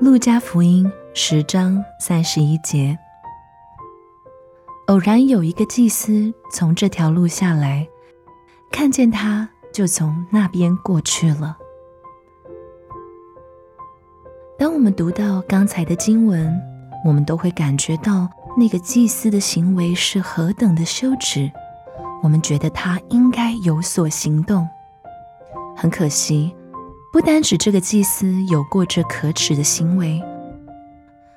路加福音十章三十一节，偶然有一个祭司从这条路下来，看见他，就从那边过去了。当我们读到刚才的经文，我们都会感觉到那个祭司的行为是何等的羞耻。我们觉得他应该有所行动。很可惜。不单指这个祭司有过这可耻的行为，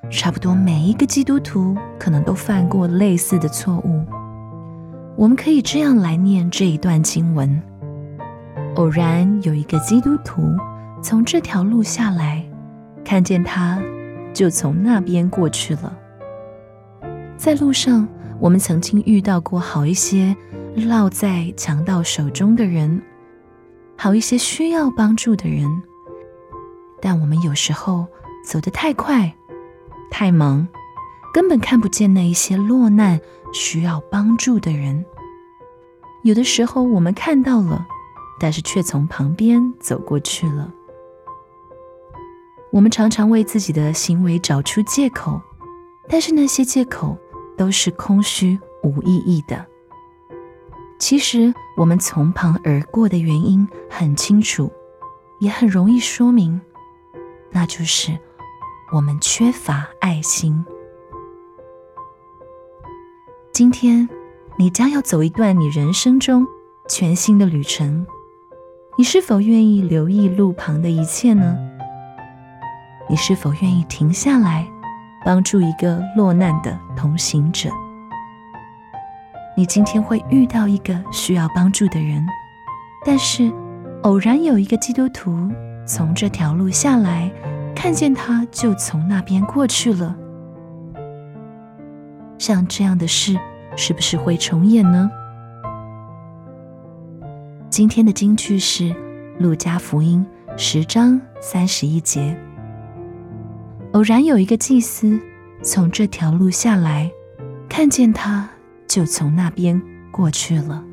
差不多每一个基督徒可能都犯过类似的错误。我们可以这样来念这一段经文：偶然有一个基督徒从这条路下来，看见他，就从那边过去了。在路上，我们曾经遇到过好一些落在强盗手中的人。好一些需要帮助的人，但我们有时候走得太快、太忙，根本看不见那一些落难需要帮助的人。有的时候我们看到了，但是却从旁边走过去了。我们常常为自己的行为找出借口，但是那些借口都是空虚无意义的。其实我们从旁而过的原因很清楚，也很容易说明，那就是我们缺乏爱心。今天你将要走一段你人生中全新的旅程，你是否愿意留意路旁的一切呢？你是否愿意停下来帮助一个落难的同行者？你今天会遇到一个需要帮助的人，但是偶然有一个基督徒从这条路下来，看见他就从那边过去了。像这样的事是不是会重演呢？今天的金句是《路加福音》十章三十一节。偶然有一个祭司从这条路下来，看见他。就从那边过去了。